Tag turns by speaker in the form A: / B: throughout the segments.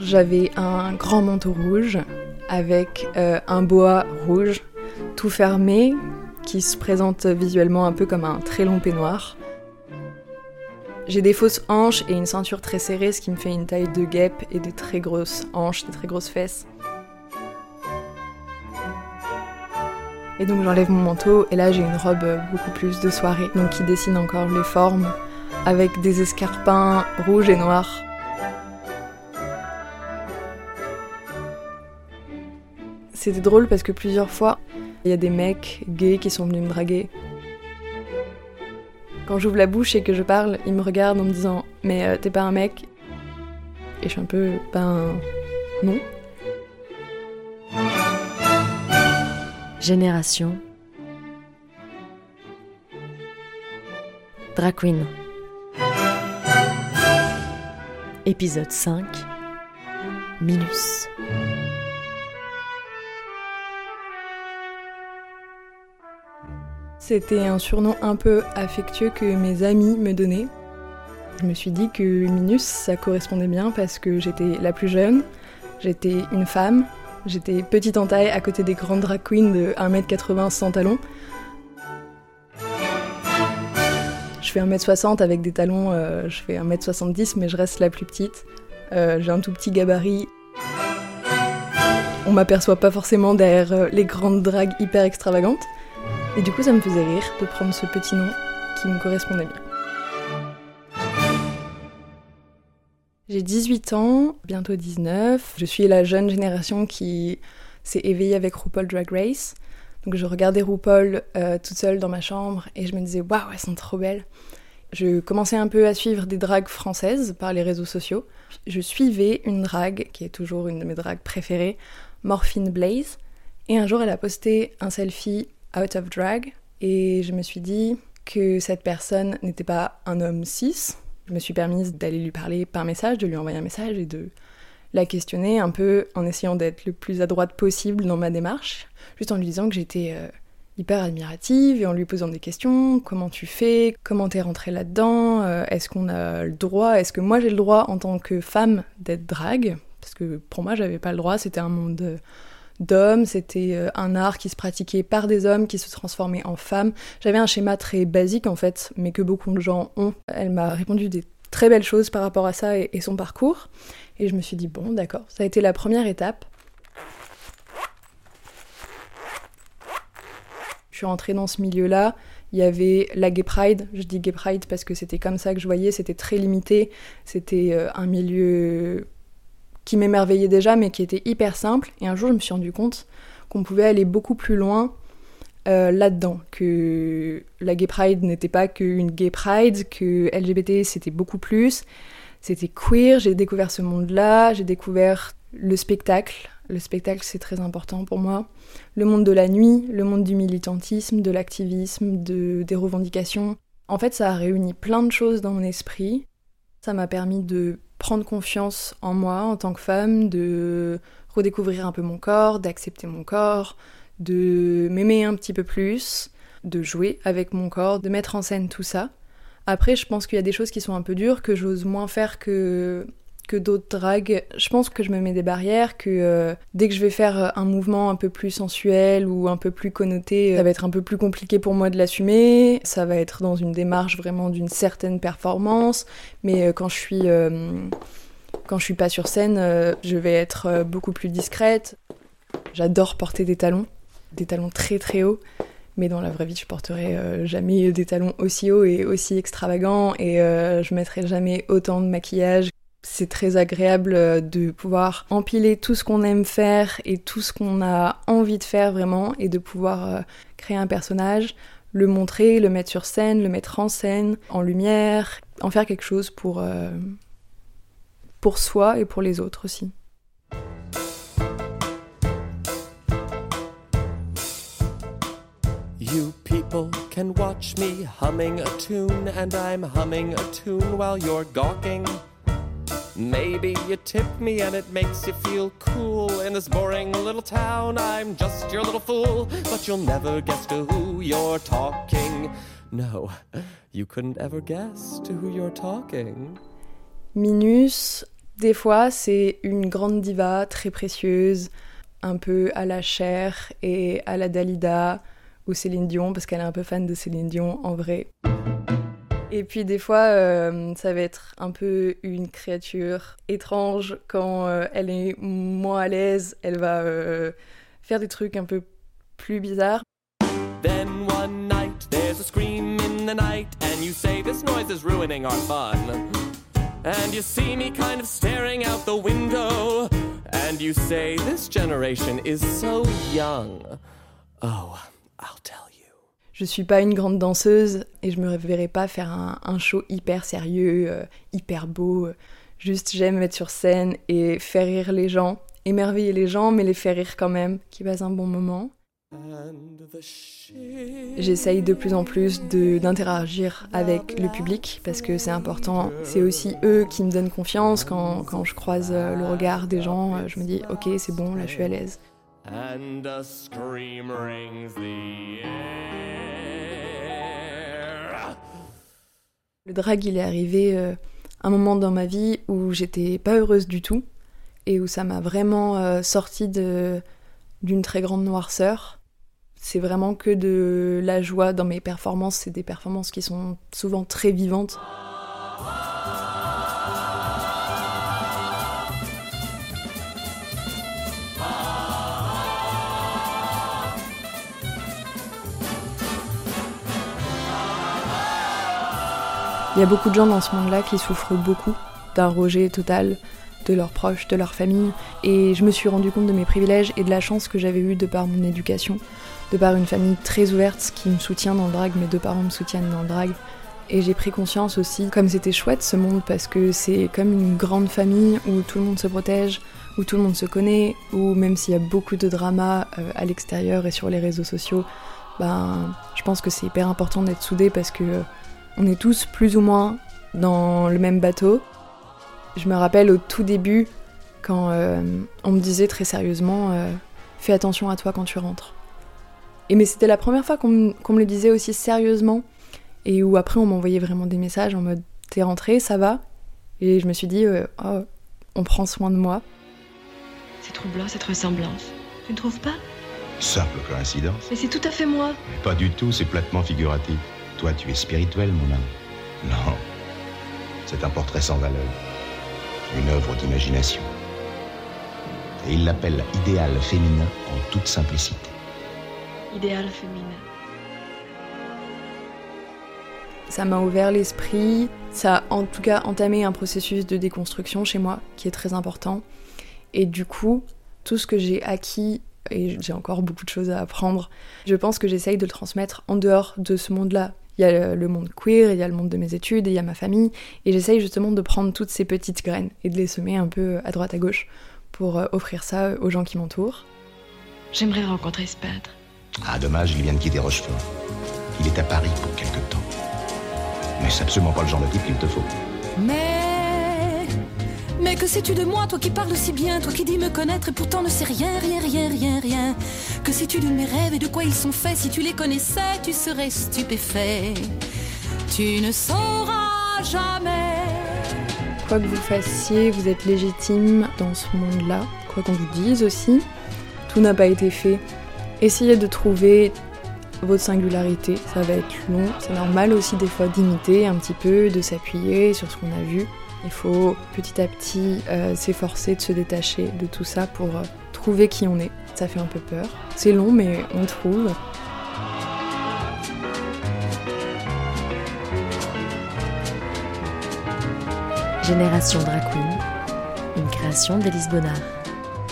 A: j'avais un grand manteau rouge avec euh, un boa rouge tout fermé qui se présente visuellement un peu comme un très long peignoir. J'ai des fausses hanches et une ceinture très serrée, ce qui me fait une taille de guêpe et des très grosses hanches, des très grosses fesses. Et donc j'enlève mon manteau et là j'ai une robe beaucoup plus de soirée, donc qui dessine encore les formes avec des escarpins rouges et noirs. C'était drôle parce que plusieurs fois, il y a des mecs gays qui sont venus me draguer. Quand j'ouvre la bouche et que je parle, ils me regardent en me disant Mais euh, t'es pas un mec? Et je suis un peu Ben non.
B: Génération Drag Queen Épisode 5 Minus
A: C'était un surnom un peu affectueux que mes amis me donnaient. Je me suis dit que Minus, ça correspondait bien parce que j'étais la plus jeune, j'étais une femme, j'étais petite en taille à côté des grandes drag queens de 1m80 sans talons. Je fais 1m60 avec des talons, euh, je fais 1m70 mais je reste la plus petite. Euh, j'ai un tout petit gabarit. On m'aperçoit pas forcément derrière euh, les grandes dragues hyper extravagantes. Et du coup, ça me faisait rire de prendre ce petit nom qui me correspondait bien. J'ai 18 ans, bientôt 19. Je suis la jeune génération qui s'est éveillée avec RuPaul Drag Race. Donc je regardais RuPaul euh, toute seule dans ma chambre et je me disais waouh, elles sont trop belles. Je commençais un peu à suivre des dragues françaises par les réseaux sociaux. Je suivais une drague qui est toujours une de mes dragues préférées, Morphine Blaze. Et un jour, elle a posté un selfie out of drag. Et je me suis dit que cette personne n'était pas un homme cis. Je me suis permise d'aller lui parler par message, de lui envoyer un message et de la questionner un peu en essayant d'être le plus à droite possible dans ma démarche, juste en lui disant que j'étais euh, hyper admirative et en lui posant des questions, comment tu fais, comment t'es rentrée là-dedans, euh, est-ce qu'on a le droit, est-ce que moi j'ai le droit en tant que femme d'être drague, parce que pour moi j'avais pas le droit, c'était un monde euh, d'hommes, c'était euh, un art qui se pratiquait par des hommes, qui se transformait en femmes. J'avais un schéma très basique en fait, mais que beaucoup de gens ont. Elle m'a répondu des très belles choses par rapport à ça et, son parcours. Et je me suis dit, bon, d'accord, ça a été la première étape. Je suis rentrée dans ce milieu-là. Il y avait la Gay Pride. Je dis Gay Pride parce que c'était comme ça que je voyais. C'était très limité. C'était euh, un milieu qui m'émerveillait déjà, mais qui était hyper simple. Et un jour, je me suis rendu compte qu'on pouvait aller beaucoup plus loin euh, là-dedans, que la gay pride n'était pas qu'une gay pride, que LGBT c'était beaucoup plus, c'était queer, j'ai découvert ce monde-là, j'ai découvert le spectacle, le spectacle c'est très important pour moi, le monde de la nuit, le monde du militantisme, de l'activisme, de, des revendications. En fait ça a réuni plein de choses dans mon esprit, ça m'a permis de prendre confiance en moi en tant que femme, de redécouvrir un peu mon corps, d'accepter mon corps, de m'aimer un petit peu plus, de jouer avec mon corps, de mettre en scène tout ça. Après, je pense qu'il y a des choses qui sont un peu dures, que j'ose moins faire que que d'autres dragues. Je pense que je me mets des barrières, que euh, dès que je vais faire euh, un mouvement un peu plus sensuel ou un peu plus connoté, ça va être un peu plus compliqué pour moi de l'assumer. Ça va être dans une démarche vraiment d'une certaine performance. Mais euh, quand je suis quand je suis pas sur scène, je vais être beaucoup plus discrète. J'adore porter des talons, des talons très très hauts. Mais dans la vraie vie, je porterai jamais des talons aussi hauts et aussi extravagants et je mettrai jamais autant de maquillage c'est très agréable euh, de pouvoir empiler tout ce qu'on aime faire et tout ce qu'on a envie de faire vraiment et de pouvoir euh, créer un personnage, le montrer, le mettre sur scène, le mettre en scène, en lumière, en faire quelque chose pour, euh, pour soi et pour les autres aussi. You people can watch me humming a tune, and I'm humming a tune while you're gawking. Maybe you tip me and it makes you feel cool. In this boring little town, I'm just your little fool. But you'll never guess to who you're talking. No, you couldn't ever guess to who you're talking. Minus, Des fois, c'est une grande diva très précieuse, un peu à la Cher et à la Dalida ou Céline Dion, parce qu'elle est un peu fan de Céline Dion en vrai. Et puis des fois, euh, ça va être un peu une créature étrange quand euh, elle est moins à l'aise, elle va euh, faire des trucs un peu plus bizarres. Then one night, there's a scream in the night, and you say this noise is ruining our fun. And you see me kind of staring out the window, and you say this generation is so young. Oh, I'll tell you. Je suis pas une grande danseuse et je me verrai pas faire un, show hyper sérieux, euh, hyper beau. Juste j'aime être sur scène et faire rire les gens, émerveiller les gens, mais les faire rire quand même, qu'ils passent un bon moment. J'essaye de plus en plus d'interagir avec le public parce que c'est important. C'est aussi eux qui me donnent confiance quand, quand, je croise euh, le regard des gens. Euh, je me dis ok c'est bon, là je suis à l'aise. Le drag, il est arrivé euh, un moment dans ma vie où j'étais pas heureuse du tout et où ça m'a vraiment euh, sorti d'une très grande noirceur. C'est vraiment que de la joie dans mes performances, c'est des performances qui sont souvent très vivantes. Il y a beaucoup de gens dans ce monde-là qui souffrent beaucoup d'un rejet total de leurs proches, de leur famille. Et je me suis rendu compte de mes privilèges et de la chance que j'avais eue de par mon éducation, de par une famille très ouverte qui me soutient dans le drag, mes deux parents me soutiennent dans le drag. Et j'ai pris conscience aussi, comme c'était chouette ce monde, parce que c'est comme une grande famille où tout le monde se protège, où tout le monde se connaît, où même s'il y a beaucoup de drama euh, à l'extérieur et sur les réseaux sociaux, ben, je pense que c'est hyper important d'être soudé parce que on est tous plus ou moins dans le même bateau. Je me rappelle au tout début, quand euh, on me disait très sérieusement euh, Fais attention à toi quand tu rentres. Et mais c'était la première fois qu'on me le disait aussi sérieusement, et où après on m'envoyait vraiment des messages en mode T'es rentré, ça va Et je me suis dit euh, Oh, on prend soin de moi.
C: C'est troublant cette ressemblance. Tu ne trouves pas?
D: Simple coïncidence.
C: Mais c'est tout à fait moi.
D: pas du tout, c'est platement figuratif. Toi, tu es spirituel, mon âme. Non, c'est un portrait sans valeur, une œuvre d'imagination. Et il l'appelle idéal féminin en toute simplicité.
C: Idéal féminin.
A: Ça m'a ouvert l'esprit, ça a en tout cas entamé un processus de déconstruction chez moi qui est très important. Et du coup, tout ce que j'ai acquis et j'ai encore beaucoup de choses à apprendre. Je pense que j'essaye de le transmettre en dehors de ce monde-là. Il y a le monde queer, il y a le monde de mes études, et il y a ma famille, et j'essaye justement de prendre toutes ces petites graines et de les semer un peu à droite à gauche pour euh, offrir ça aux gens qui m'entourent.
C: J'aimerais rencontrer ce peintre.
D: Ah, dommage, il vient de quitter Rochefort. Il est à Paris pour quelque temps. Mais c'est absolument pas le genre de type qu'il te faut.
E: Mais que sais-tu de moi, toi qui parles si bien, toi qui dis me connaître et pourtant ne sais rien, rien, rien, rien, rien. Que sais-tu de mes rêves et de quoi ils sont faits? Si tu les connaissais, tu serais stupéfait. Tu ne sauras jamais.
A: Quoi que vous fassiez, vous êtes légitime dans ce monde-là. Quoi qu'on vous dise aussi, tout n'a pas été fait. Essayez de trouver votre singularité, ça va être long, c'est normal aussi des fois d'imiter un petit peu, de s'appuyer sur ce qu'on a vu. Il faut petit à petit euh, s'efforcer de se détacher de tout ça pour euh, trouver qui on est. Ça fait un peu peur. C'est long, mais on trouve.
B: Génération Drag une création d'Élise Bonnard.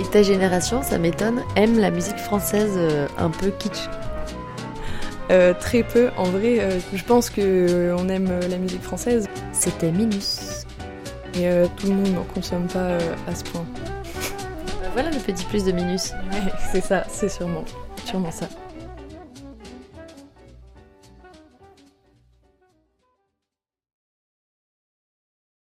B: Et ta génération, ça m'étonne, aime la musique française euh, un peu kitsch.
A: très peu, en vrai, je pense qu'on aime la musique française.
B: C'était Minus.
A: Et euh, tout le monde n'en consomme pas euh, à ce point.
B: Voilà le petit plus de Minus.
A: Ouais, c'est ça, c'est sûrement, sûrement ça.